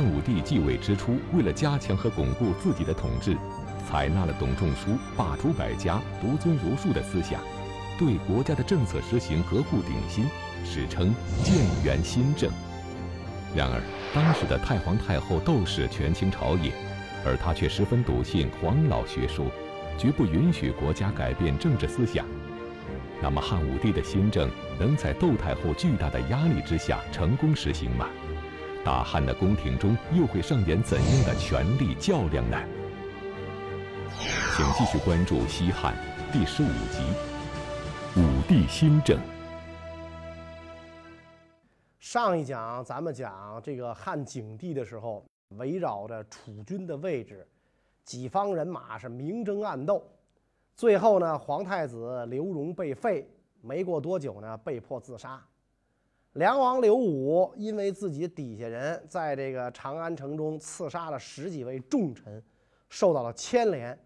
汉武帝继位之初，为了加强和巩固自己的统治，采纳了董仲舒罢黜百家、独尊儒术的思想，对国家的政策实行革故鼎新，史称建元新政。然而，当时的太皇太后窦氏权倾朝野，而他却十分笃信黄老学说，绝不允许国家改变政治思想。那么，汉武帝的新政能在窦太后巨大的压力之下成功实行吗？大汉的宫廷中又会上演怎样的权力较量呢？请继续关注《西汉》第十五集《武帝新政》。上一讲咱们讲这个汉景帝的时候，围绕着储君的位置，几方人马是明争暗斗，最后呢，皇太子刘荣被废，没过多久呢，被迫自杀。梁王刘武因为自己底下人在这个长安城中刺杀了十几位重臣，受到了牵连，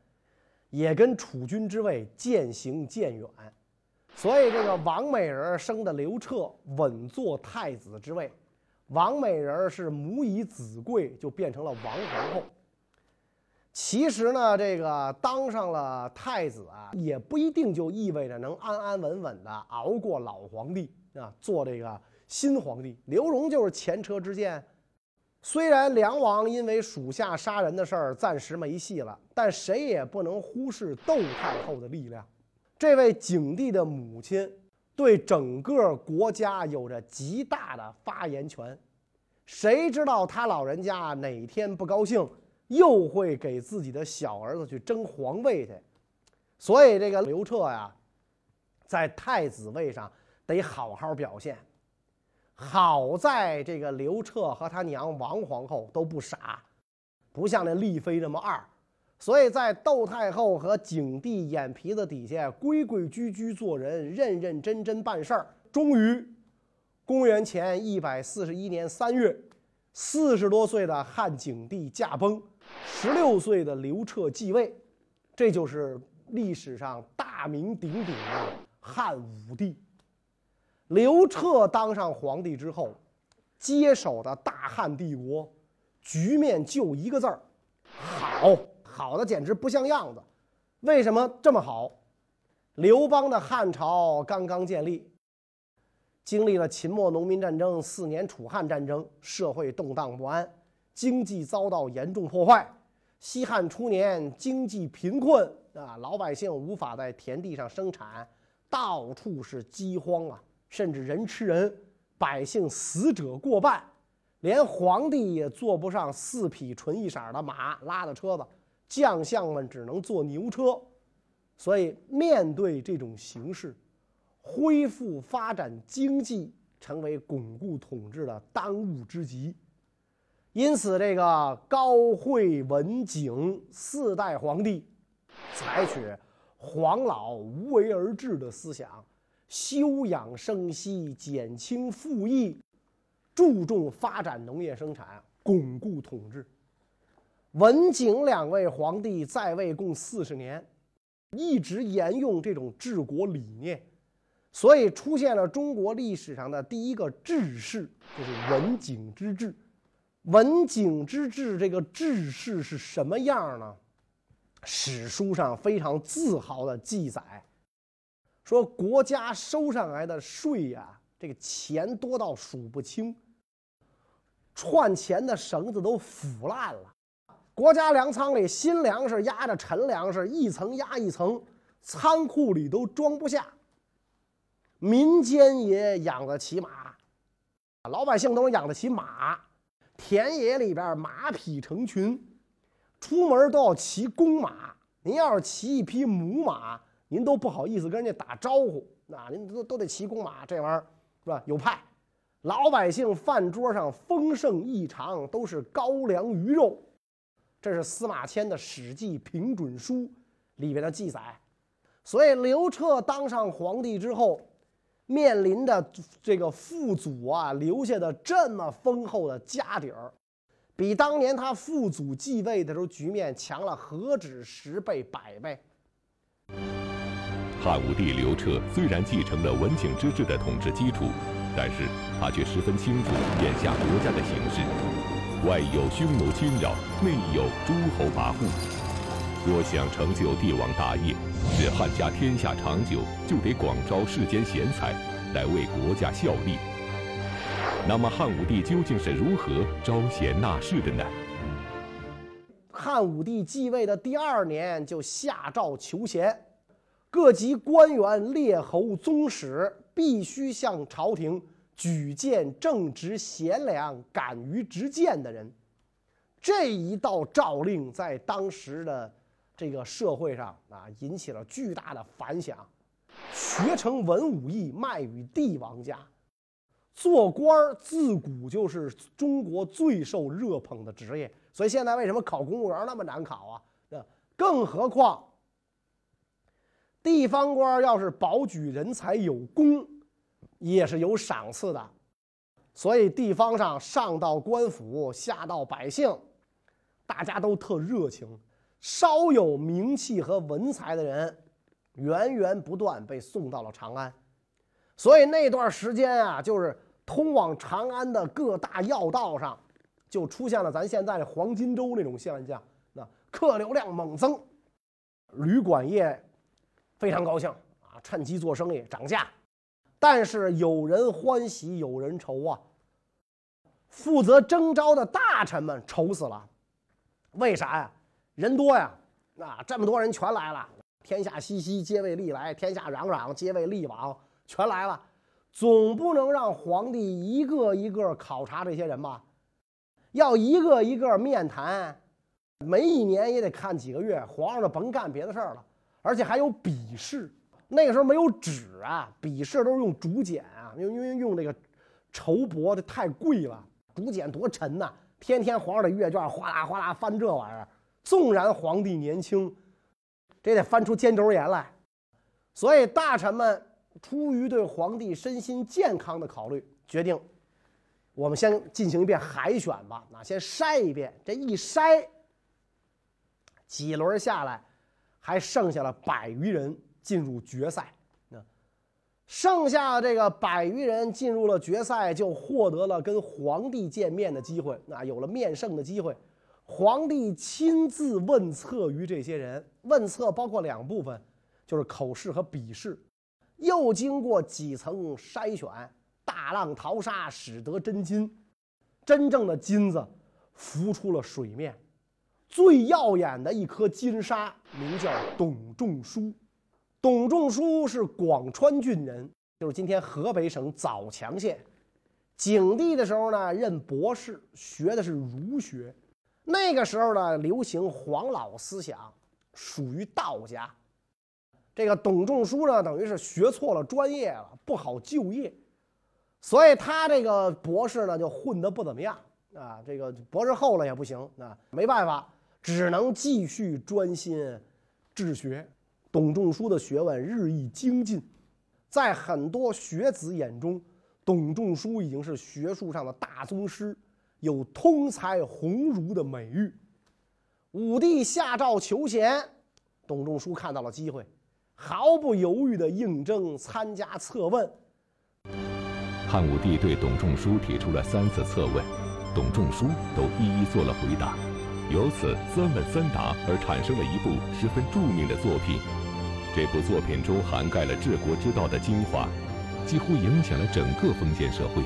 也跟储君之位渐行渐远，所以这个王美人生的刘彻稳坐太子之位。王美人是母以子贵，就变成了王皇后。其实呢，这个当上了太子啊，也不一定就意味着能安安稳稳的熬过老皇帝啊，做这个。新皇帝刘荣就是前车之鉴。虽然梁王因为属下杀人的事儿暂时没戏了，但谁也不能忽视窦太后的力量。这位景帝的母亲对整个国家有着极大的发言权。谁知道他老人家哪天不高兴，又会给自己的小儿子去争皇位去？所以这个刘彻呀，在太子位上得好好表现。好在这个刘彻和他娘王皇后都不傻，不像那丽妃那么二，所以在窦太后和景帝眼皮子底下规规矩矩做人，认认真真办事儿。终于，公元前一百四十一年三月，四十多岁的汉景帝驾崩，十六岁的刘彻继位，这就是历史上大名鼎鼎的汉武帝。刘彻当上皇帝之后，接手的大汉帝国局面就一个字儿：好，好的简直不像样子。为什么这么好？刘邦的汉朝刚刚建立，经历了秦末农民战争、四年楚汉战争，社会动荡不安，经济遭到严重破坏。西汉初年，经济贫困啊，老百姓无法在田地上生产，到处是饥荒啊。甚至人吃人，百姓死者过半，连皇帝也坐不上四匹纯一色的马拉的车子，将相们只能坐牛车。所以，面对这种形势，恢复发展经济成为巩固统治的当务之急。因此，这个高惠文景四代皇帝采取黄老无为而治的思想。休养生息，减轻赋役，注重发展农业生产，巩固统治。文景两位皇帝在位共四十年，一直沿用这种治国理念，所以出现了中国历史上的第一个治世，就是文景之治。文景之治这个治世是什么样呢？史书上非常自豪的记载。说国家收上来的税呀，这个钱多到数不清，串钱的绳子都腐烂了。国家粮仓里新粮食压着陈粮食，一层压一层，仓库里都装不下。民间也养得起马，老百姓都能养得起马，田野里边马匹成群，出门都要骑公马。您要是骑一匹母马。您都不好意思跟人家打招呼，那您都都得骑公马，这玩意儿是吧？有派，老百姓饭桌上丰盛异常，都是高粱鱼肉。这是司马迁的《史记平准书》里边的记载。所以刘彻当上皇帝之后，面临着这个父祖啊留下的这么丰厚的家底儿，比当年他父祖继位的时候局面强了何止十倍百倍。汉武帝刘彻虽然继承了文景之治的统治基础，但是他却十分清楚眼下国家的形势。外有匈奴侵扰，内有诸侯跋扈。若想成就帝王大业，使汉家天下长久，就得广招世间贤才来为国家效力。那么汉武帝究竟是如何招贤纳士的呢？汉武帝继位的第二年就下诏求贤，各级官员、列侯、宗室必须向朝廷举荐正直贤良、敢于直谏的人。这一道诏令在当时的这个社会上啊，引起了巨大的反响。学成文武艺，卖与帝王家。做官儿自古就是中国最受热捧的职业，所以现在为什么考公务员那么难考啊？那更何况地方官要是保举人才有功，也是有赏赐的。所以地方上上到官府，下到百姓，大家都特热情。稍有名气和文才的人，源源不断被送到了长安。所以那段时间啊，就是通往长安的各大要道上，就出现了咱现在的黄金周那种现象，那客流量猛增，旅馆业非常高兴啊，趁机做生意涨价。但是有人欢喜有人愁啊，负责征召的大臣们愁死了，为啥呀？人多呀，啊，这么多人全来了，天下熙熙，皆为利来；天下攘攘，皆为利往。全来了，总不能让皇帝一个一个考察这些人吧？要一个一个面谈，没一年也得看几个月。皇上就甭干别的事儿了，而且还有笔试。那个时候没有纸啊，笔试都是用竹简啊，因为因为用这个绸帛，这太贵了，竹简多沉呐！天天皇上的阅卷哗啦哗啦翻这玩意儿，纵然皇帝年轻，这得翻出肩周炎来。所以大臣们。出于对皇帝身心健康的考虑，决定我们先进行一遍海选吧。啊，先筛一遍。这一筛，几轮下来，还剩下了百余人进入决赛。那剩下这个百余人进入了决赛，就获得了跟皇帝见面的机会。那有了面圣的机会，皇帝亲自问策于这些人。问策包括两部分，就是口试和笔试。又经过几层筛选，大浪淘沙，使得真金，真正的金子浮出了水面。最耀眼的一颗金沙，名叫董仲舒。董仲舒是广川郡人，就是今天河北省枣强县。景帝的时候呢，任博士，学的是儒学。那个时候呢，流行黄老思想，属于道家。这个董仲舒呢，等于是学错了专业了，不好就业，所以他这个博士呢就混得不怎么样啊。这个博士后了也不行啊，没办法，只能继续专心治学。董仲舒的学问日益精进，在很多学子眼中，董仲舒已经是学术上的大宗师，有通才鸿儒的美誉。武帝下诏求贤，董仲舒看到了机会。毫不犹豫地应征参加策问。汉武帝对董仲舒提出了三次策问，董仲舒都一一做了回答，由此三问三答而产生了一部十分著名的作品。这部作品中涵盖了治国之道的精华，几乎影响了整个封建社会。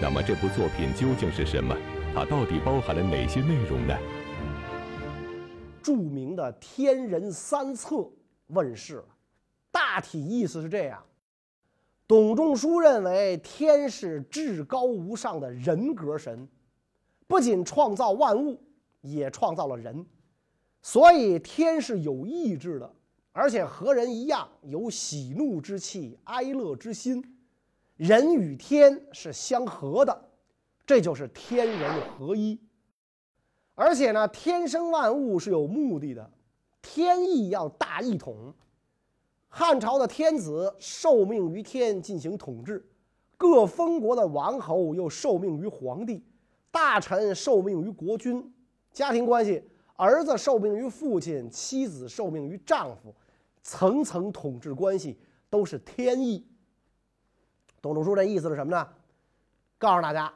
那么这部作品究竟是什么？它到底包含了哪些内容呢？著名的《天人三策》。问世了，大体意思是这样：董仲舒认为天是至高无上的人格神，不仅创造万物，也创造了人，所以天是有意志的，而且和人一样有喜怒之气、哀乐之心，人与天是相合的，这就是天人合一。而且呢，天生万物是有目的的。天意要大一统，汉朝的天子受命于天进行统治，各封国的王侯又受命于皇帝，大臣受命于国君，家庭关系，儿子受命于父亲，妻子受命于丈夫，层层统治关系都是天意。董仲舒这意思是什么呢？告诉大家，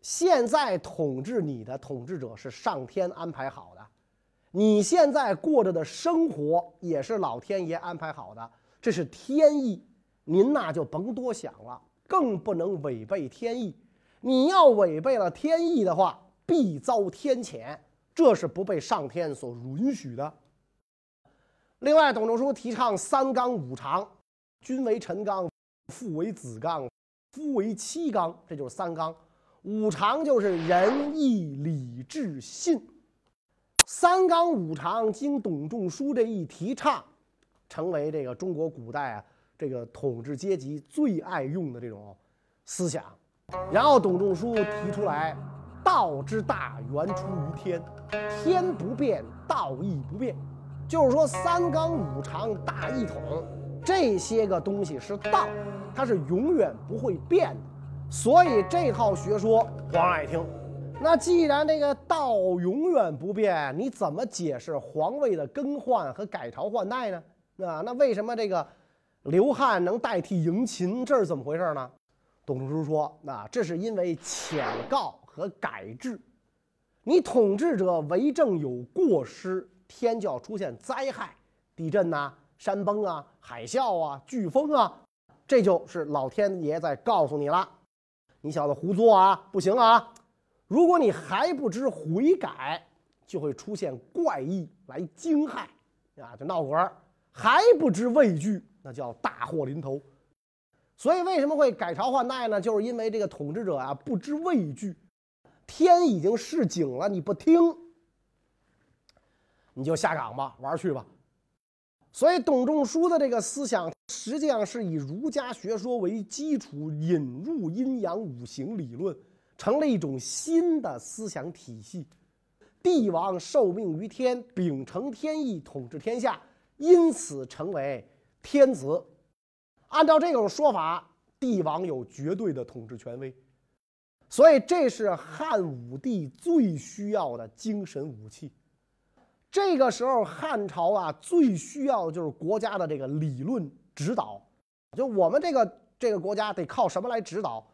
现在统治你的统治者是上天安排好的，你现在过着的生活也是老天爷安排好的，这是天意。您那就甭多想了，更不能违背天意。你要违背了天意的话，必遭天谴，这是不被上天所允许的。另外，董仲舒提倡三纲五常，君为臣纲，父为子纲，夫为妻纲，这就是三纲。五常就是仁义礼智信。三纲五常经董仲舒这一提倡，成为这个中国古代啊这个统治阶级最爱用的这种思想。然后董仲舒提出来，道之大源出于天，天不变，道亦不变。就是说，三纲五常大一统这些个东西是道，它是永远不会变的。所以这套学说皇上爱听。那既然这个道永远不变，你怎么解释皇位的更换和改朝换代呢？啊，那为什么这个刘汉能代替嬴秦？这是怎么回事呢？董仲舒说：“那这是因为浅告和改制。你统治者为政有过失。”天就要出现灾害，地震呐、山崩啊、海啸啊、飓风啊，这就是老天爷在告诉你了，你小子胡作啊，不行啊！如果你还不知悔改，就会出现怪异来惊骇，啊，就闹鬼儿；还不知畏惧，那叫大祸临头。所以为什么会改朝换代呢？就是因为这个统治者啊不知畏惧，天已经示警了，你不听。你就下岗吧，玩去吧。所以董仲舒的这个思想，实际上是以儒家学说为基础，引入阴阳五行理论，成了一种新的思想体系。帝王受命于天，秉承天意统治天下，因此成为天子。按照这种说法，帝王有绝对的统治权威。所以，这是汉武帝最需要的精神武器。这个时候，汉朝啊，最需要的就是国家的这个理论指导。就我们这个这个国家得靠什么来指导？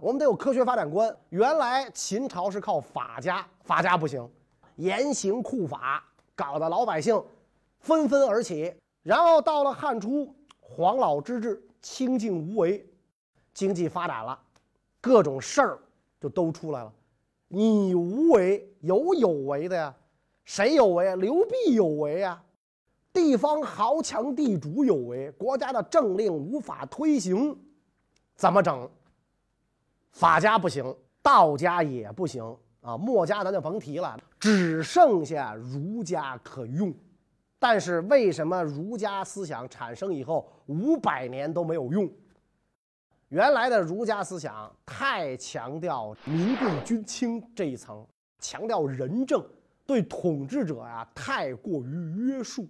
我们得有科学发展观。原来秦朝是靠法家，法家不行，严刑酷法，搞得老百姓纷纷而起。然后到了汉初，黄老之治，清静无为，经济发展了，各种事儿就都出来了。你无为，有有为的呀。谁有为啊？刘弼有为啊！地方豪强地主有为，国家的政令无法推行，怎么整？法家不行，道家也不行啊！墨家咱就甭提了，只剩下儒家可用。但是为什么儒家思想产生以后五百年都没有用？原来的儒家思想太强调民贵君轻这一层，强调仁政。对统治者呀，太过于约束。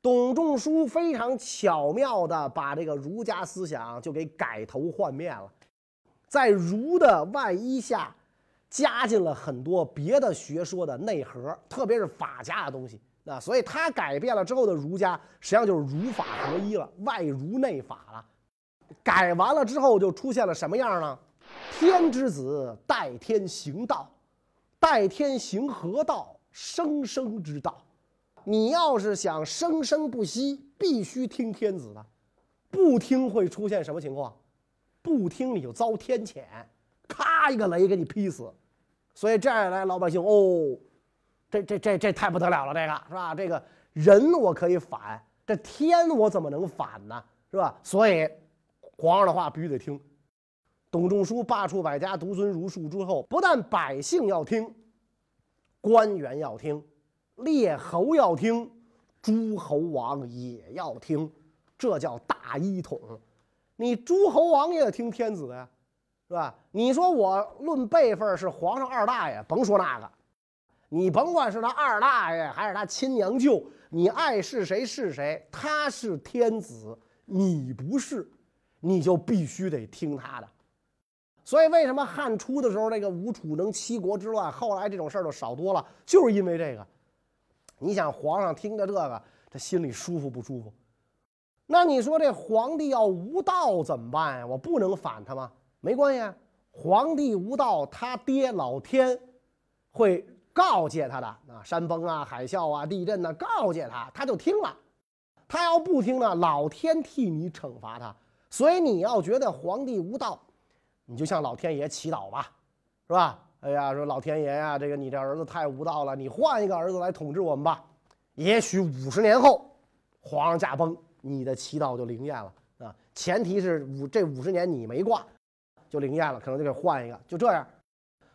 董仲舒非常巧妙地把这个儒家思想就给改头换面了，在儒的外衣下加进了很多别的学说的内核，特别是法家的东西。那所以他改变了之后的儒家，实际上就是儒法合一了，外儒内法了。改完了之后，就出现了什么样呢？天之子，代天行道。代天行河道，生生之道。你要是想生生不息，必须听天子的，不听会出现什么情况？不听你就遭天谴，咔一个雷给你劈死。所以这样来，老百姓哦，这这这这太不得了了，这个是吧？这个人我可以反，这天我怎么能反呢？是吧？所以皇上的话必须得听。董仲舒罢黜百家，独尊儒术之后，不但百姓要听，官员要听，列侯要听，诸侯王也要听，这叫大一统。你诸侯王也得听天子呀，是吧？你说我论辈分是皇上二大爷，甭说那个，你甭管是他二大爷还是他亲娘舅，你爱是谁是谁，他是天子，你不是，你就必须得听他的。所以，为什么汉初的时候那个吴楚能七国之乱，后来这种事儿就少多了？就是因为这个。你想，皇上听着这个，他心里舒服不舒服？那你说这皇帝要无道怎么办呀？我不能反他吗？没关系，皇帝无道，他爹老天会告诫他的啊，山崩啊、海啸啊、地震呐，告诫他，他就听了。他要不听呢，老天替你惩罚他。所以你要觉得皇帝无道，你就向老天爷祈祷吧，是吧？哎呀，说老天爷呀，这个你这儿子太无道了，你换一个儿子来统治我们吧。也许五十年后，皇上驾崩，你的祈祷就灵验了啊。前提是五这五十年你没挂。就灵验了，可能就给换一个，就这样。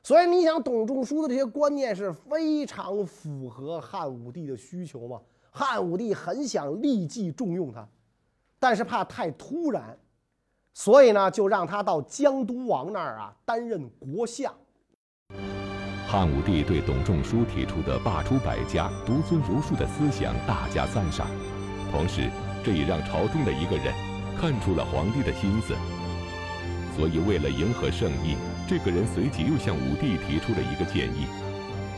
所以你想，董仲舒的这些观念是非常符合汉武帝的需求嘛？汉武帝很想立即重用他，但是怕太突然，所以呢，就让他到江都王那儿啊担任国相。汉武帝对董仲舒提出的罢黜百家、独尊儒术的思想大加赞赏，同时这也让朝中的一个人看出了皇帝的心思。所以，为了迎合圣意，这个人随即又向武帝提出了一个建议。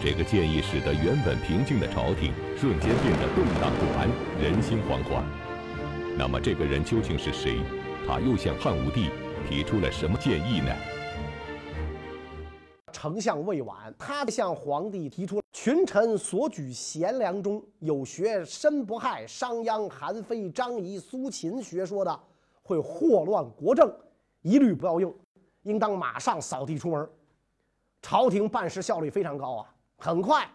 这个建议使得原本平静的朝廷瞬间变得动荡不安，人心惶惶。那么，这个人究竟是谁？他又向汉武帝提出了什么建议呢？丞相魏婉，他向皇帝提出：群臣所举贤良中有学申不害、商鞅、韩非、张仪、苏秦学说的，会祸乱国政。一律不要用，应当马上扫地出门。朝廷办事效率非常高啊！很快，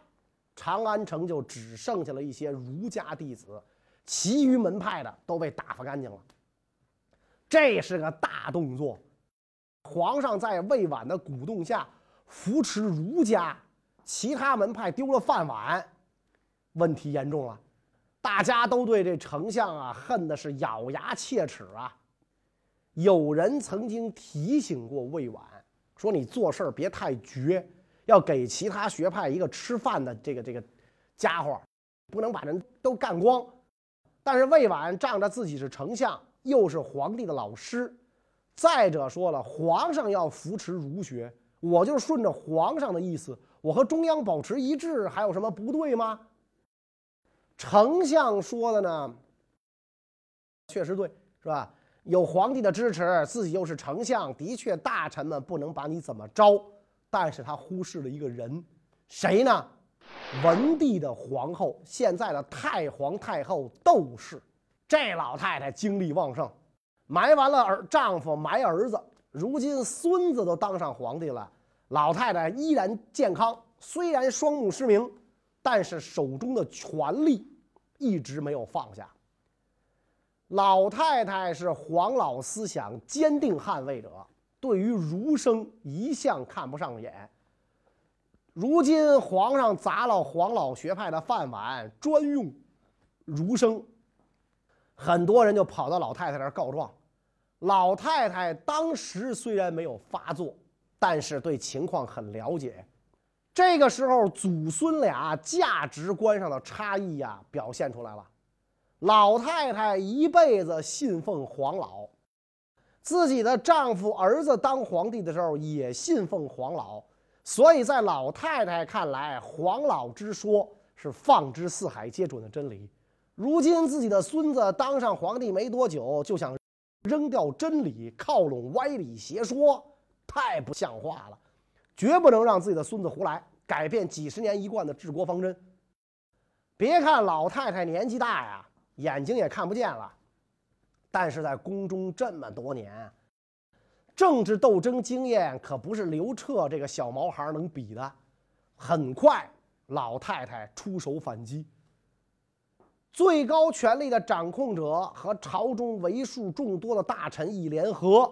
长安城就只剩下了一些儒家弟子，其余门派的都被打发干净了。这是个大动作。皇上在魏婉的鼓动下扶持儒家，其他门派丢了饭碗，问题严重了。大家都对这丞相啊恨的是咬牙切齿啊！有人曾经提醒过魏婉，说你做事别太绝，要给其他学派一个吃饭的这个这个家伙，不能把人都干光。但是魏婉仗着自己是丞相，又是皇帝的老师，再者说了，皇上要扶持儒学，我就顺着皇上的意思，我和中央保持一致，还有什么不对吗？丞相说的呢，确实对，是吧？有皇帝的支持，自己又是丞相，的确大臣们不能把你怎么着。但是他忽视了一个人，谁呢？文帝的皇后，现在的太皇太后窦氏。这老太太精力旺盛，埋完了儿丈夫，埋儿子，如今孙子都当上皇帝了，老太太依然健康。虽然双目失明，但是手中的权力一直没有放下。老太太是黄老思想坚定捍卫者，对于儒生一向看不上眼。如今皇上砸了黄老学派的饭碗，专用儒生，很多人就跑到老太太那儿告状。老太太当时虽然没有发作，但是对情况很了解。这个时候，祖孙俩价值观上的差异呀，表现出来了。老太太一辈子信奉黄老，自己的丈夫、儿子当皇帝的时候也信奉黄老，所以在老太太看来，黄老之说是放之四海皆准的真理。如今自己的孙子当上皇帝没多久，就想扔掉真理，靠拢歪理邪说，太不像话了，绝不能让自己的孙子胡来，改变几十年一贯的治国方针。别看老太太年纪大呀。眼睛也看不见了，但是在宫中这么多年，政治斗争经验可不是刘彻这个小毛孩能比的。很快，老太太出手反击。最高权力的掌控者和朝中为数众多的大臣一联合，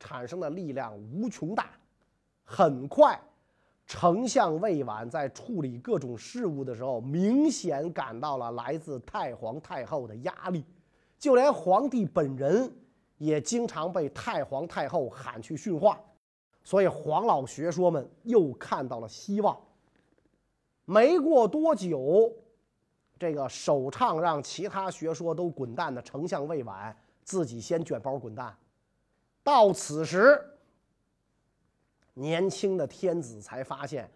产生的力量无穷大。很快。丞相魏婉在处理各种事务的时候，明显感到了来自太皇太后的压力，就连皇帝本人也经常被太皇太后喊去训话，所以黄老学说们又看到了希望。没过多久，这个首倡让其他学说都滚蛋的丞相魏婉，自己先卷包滚蛋。到此时。年轻的天子才发现，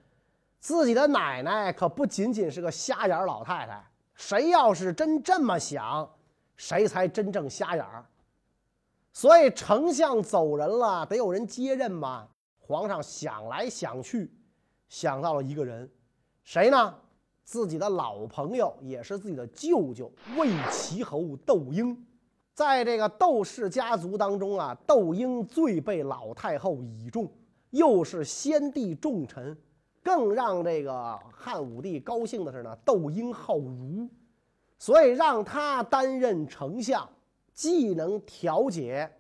自己的奶奶可不仅仅是个瞎眼老太太。谁要是真这么想，谁才真正瞎眼儿。所以丞相走人了，得有人接任嘛。皇上想来想去，想到了一个人，谁呢？自己的老朋友，也是自己的舅舅魏齐侯窦婴。在这个窦氏家族当中啊，窦婴最被老太后倚重，又是先帝重臣。更让这个汉武帝高兴的是呢，窦婴好儒，所以让他担任丞相，既能调解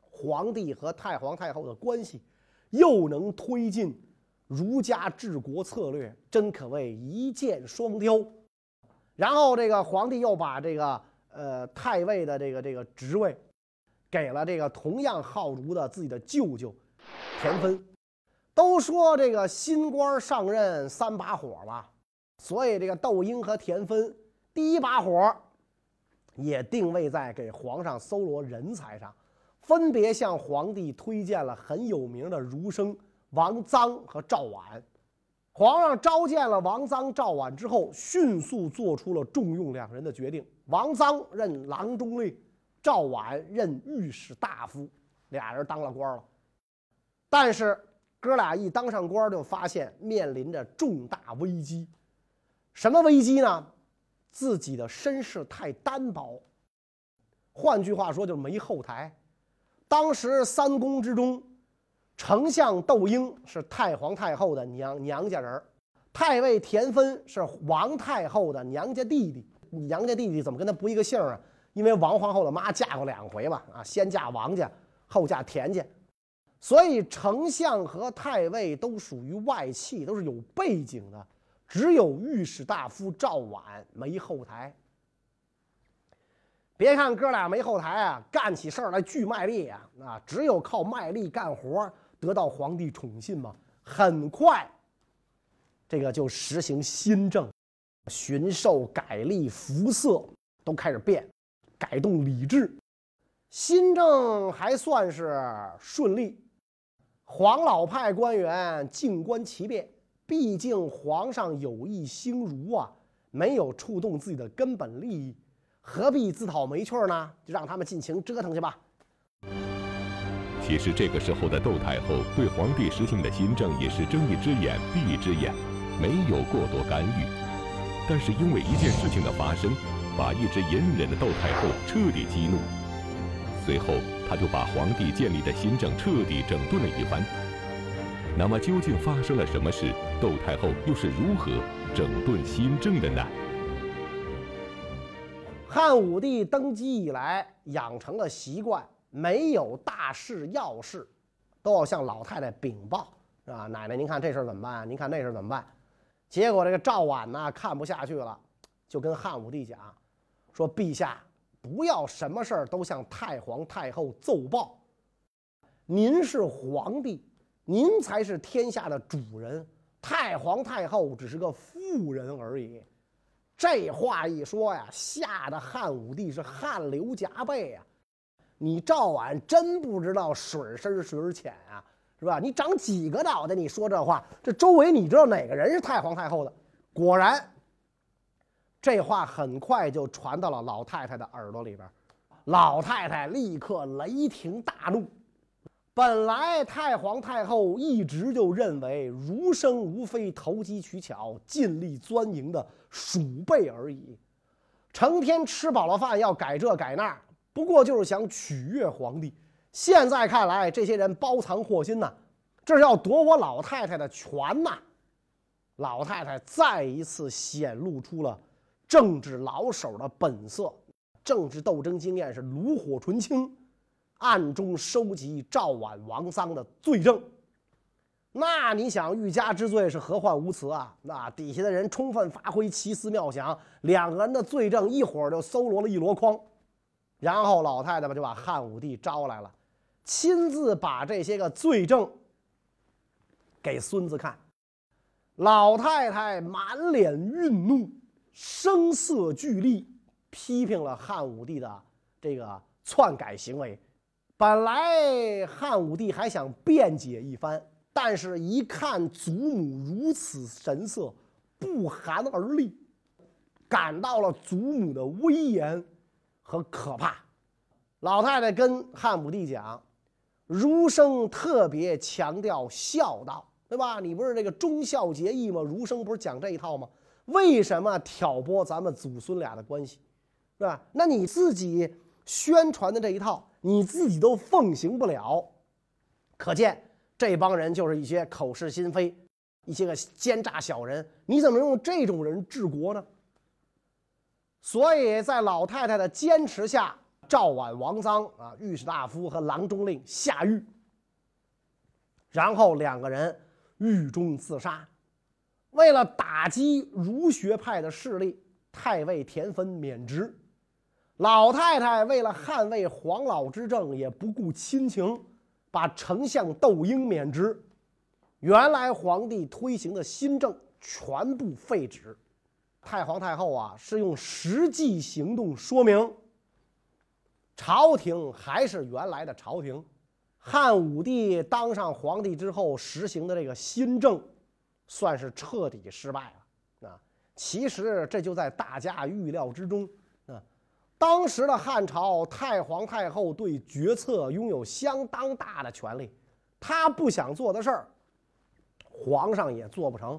皇帝和太皇太后的关系，又能推进儒家治国策略，真可谓一箭双雕。然后这个皇帝又把这个呃太尉的这个这个职位，给了这个同样好儒的自己的舅舅田汾。都说这个新官上任三把火吧，所以这个窦婴和田汾第一把火也定位在给皇上搜罗人才上，分别向皇帝推荐了很有名的儒生王臧和赵绾。皇上召见了王臧、赵绾之后，迅速做出了重用两人的决定：王臧任郎中令，赵绾任御史大夫，俩人当了官了。但是。哥俩一当上官，就发现面临着重大危机。什么危机呢？自己的身世太单薄。换句话说，就是没后台。当时三公之中，丞相窦婴是太皇太后的娘娘家人太尉田汾是王太后的娘家弟弟。娘家弟弟怎么跟他不一个姓啊？因为王皇后的妈嫁过两回吧？啊，先嫁王家，后嫁田家。所以，丞相和太尉都属于外戚，都是有背景的。只有御史大夫赵婉没后台。别看哥俩没后台啊，干起事儿来巨卖力啊！啊，只有靠卖力干活得到皇帝宠信嘛。很快，这个就实行新政，巡狩、改吏、服色都开始变，改动礼制。新政还算是顺利。黄老派官员静观其变，毕竟皇上有意兴儒啊，没有触动自己的根本利益，何必自讨没趣呢？就让他们尽情折腾去吧。其实这个时候的窦太后对皇帝实行的新政也是睁一只眼闭一只眼，没有过多干预。但是因为一件事情的发生，把一直隐忍的窦太后彻底激怒，随后。他就把皇帝建立的新政彻底整顿了一番。那么究竟发生了什么事？窦太后又是如何整顿新政的呢？汉武帝登基以来养成了习惯，没有大事要事，都要向老太太禀报，是吧？奶奶，您看这事怎么办？您看那事怎么办？结果这个赵婉呢看不下去了，就跟汉武帝讲，说：“陛下。”不要什么事儿都向太皇太后奏报。您是皇帝，您才是天下的主人，太皇太后只是个妇人而已。这话一说呀，吓得汉武帝是汗流浃背呀。你赵婉真不知道水深水浅啊，是吧？你长几个脑袋？你说这话，这周围你知道哪个人是太皇太后的？果然。这话很快就传到了老太太的耳朵里边，老太太立刻雷霆大怒。本来太皇太后一直就认为儒生无非投机取巧、尽力钻营的鼠辈而已，成天吃饱了饭要改这改那，不过就是想取悦皇帝。现在看来，这些人包藏祸心呐，这是要夺我老太太的权呐！老太太再一次显露出了。政治老手的本色，政治斗争经验是炉火纯青，暗中收集赵婉、王臧的罪证。那你想，欲加之罪是何患无辞啊？那底下的人充分发挥奇思妙想，两个人的罪证一会儿就搜罗了一箩筐。然后老太太们就把汉武帝招来了，亲自把这些个罪证给孙子看。老太太满脸愠怒。声色俱厉，批评了汉武帝的这个篡改行为。本来汉武帝还想辩解一番，但是一看祖母如此神色，不寒而栗，感到了祖母的威严和可怕。老太太跟汉武帝讲：“儒生特别强调孝道，对吧？你不是这个忠孝节义吗？儒生不是讲这一套吗？为什么挑拨咱们祖孙俩的关系，是吧？那你自己宣传的这一套，你自己都奉行不了，可见这帮人就是一些口是心非、一些个奸诈小人。你怎么用这种人治国呢？所以在老太太的坚持下，赵绾、王臧啊，御史大夫和郎中令下狱，然后两个人狱中自杀。为了打击儒学派的势力，太尉田汾免职。老太太为了捍卫黄老之政，也不顾亲情，把丞相窦婴免职。原来皇帝推行的新政全部废止。太皇太后啊，是用实际行动说明，朝廷还是原来的朝廷。汉武帝当上皇帝之后实行的这个新政。算是彻底失败了啊！其实这就在大家预料之中。当时的汉朝太皇太后对决策拥有相当大的权力，她不想做的事儿，皇上也做不成。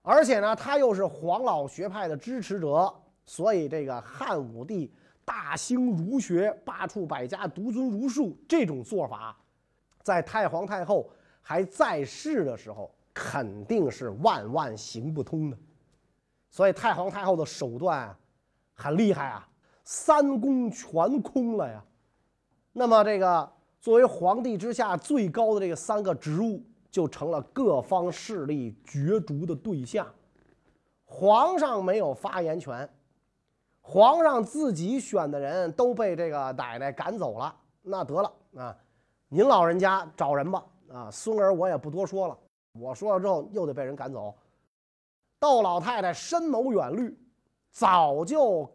而且呢，他又是黄老学派的支持者，所以这个汉武帝大兴儒学，罢黜百家，独尊儒术这种做法，在太皇太后还在世的时候。肯定是万万行不通的，所以太皇太后的手段很厉害啊，三公全空了呀。那么这个作为皇帝之下最高的这个三个职务，就成了各方势力角逐的对象。皇上没有发言权，皇上自己选的人都被这个奶奶赶走了，那得了啊，您老人家找人吧啊，孙儿我也不多说了。我说了之后，又得被人赶走。窦老太太深谋远虑，早就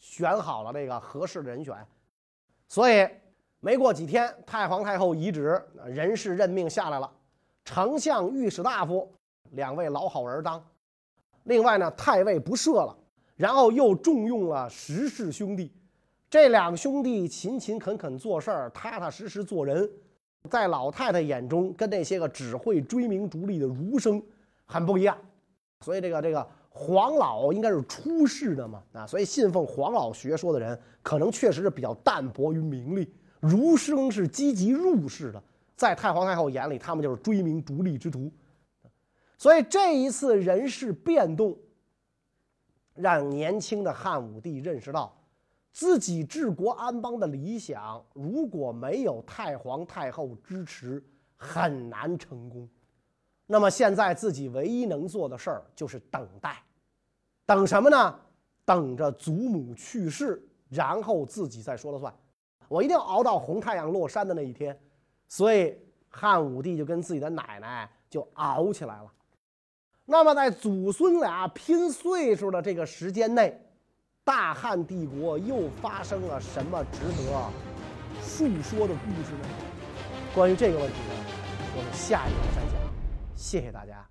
选好了这个合适的人选，所以没过几天，太皇太后遗旨，人事任命下来了。丞相、御史大夫两位老好人当，另外呢，太尉不设了，然后又重用了石氏兄弟。这两兄弟勤勤恳恳做事儿，踏踏实实做人。在老太太眼中，跟那些个只会追名逐利的儒生很不一样，所以这个这个黄老应该是出世的嘛啊，所以信奉黄老学说的人，可能确实是比较淡泊于名利。儒生是积极入世的，在太皇太后眼里，他们就是追名逐利之徒。所以这一次人事变动，让年轻的汉武帝认识到。自己治国安邦的理想，如果没有太皇太后支持，很难成功。那么现在自己唯一能做的事儿就是等待，等什么呢？等着祖母去世，然后自己再说了算。我一定要熬到红太阳落山的那一天。所以汉武帝就跟自己的奶奶就熬起来了。那么在祖孙俩拼岁数的这个时间内。大汉帝国又发生了什么值得述说的故事呢？关于这个问题呢，我们下一讲再讲。谢谢大家。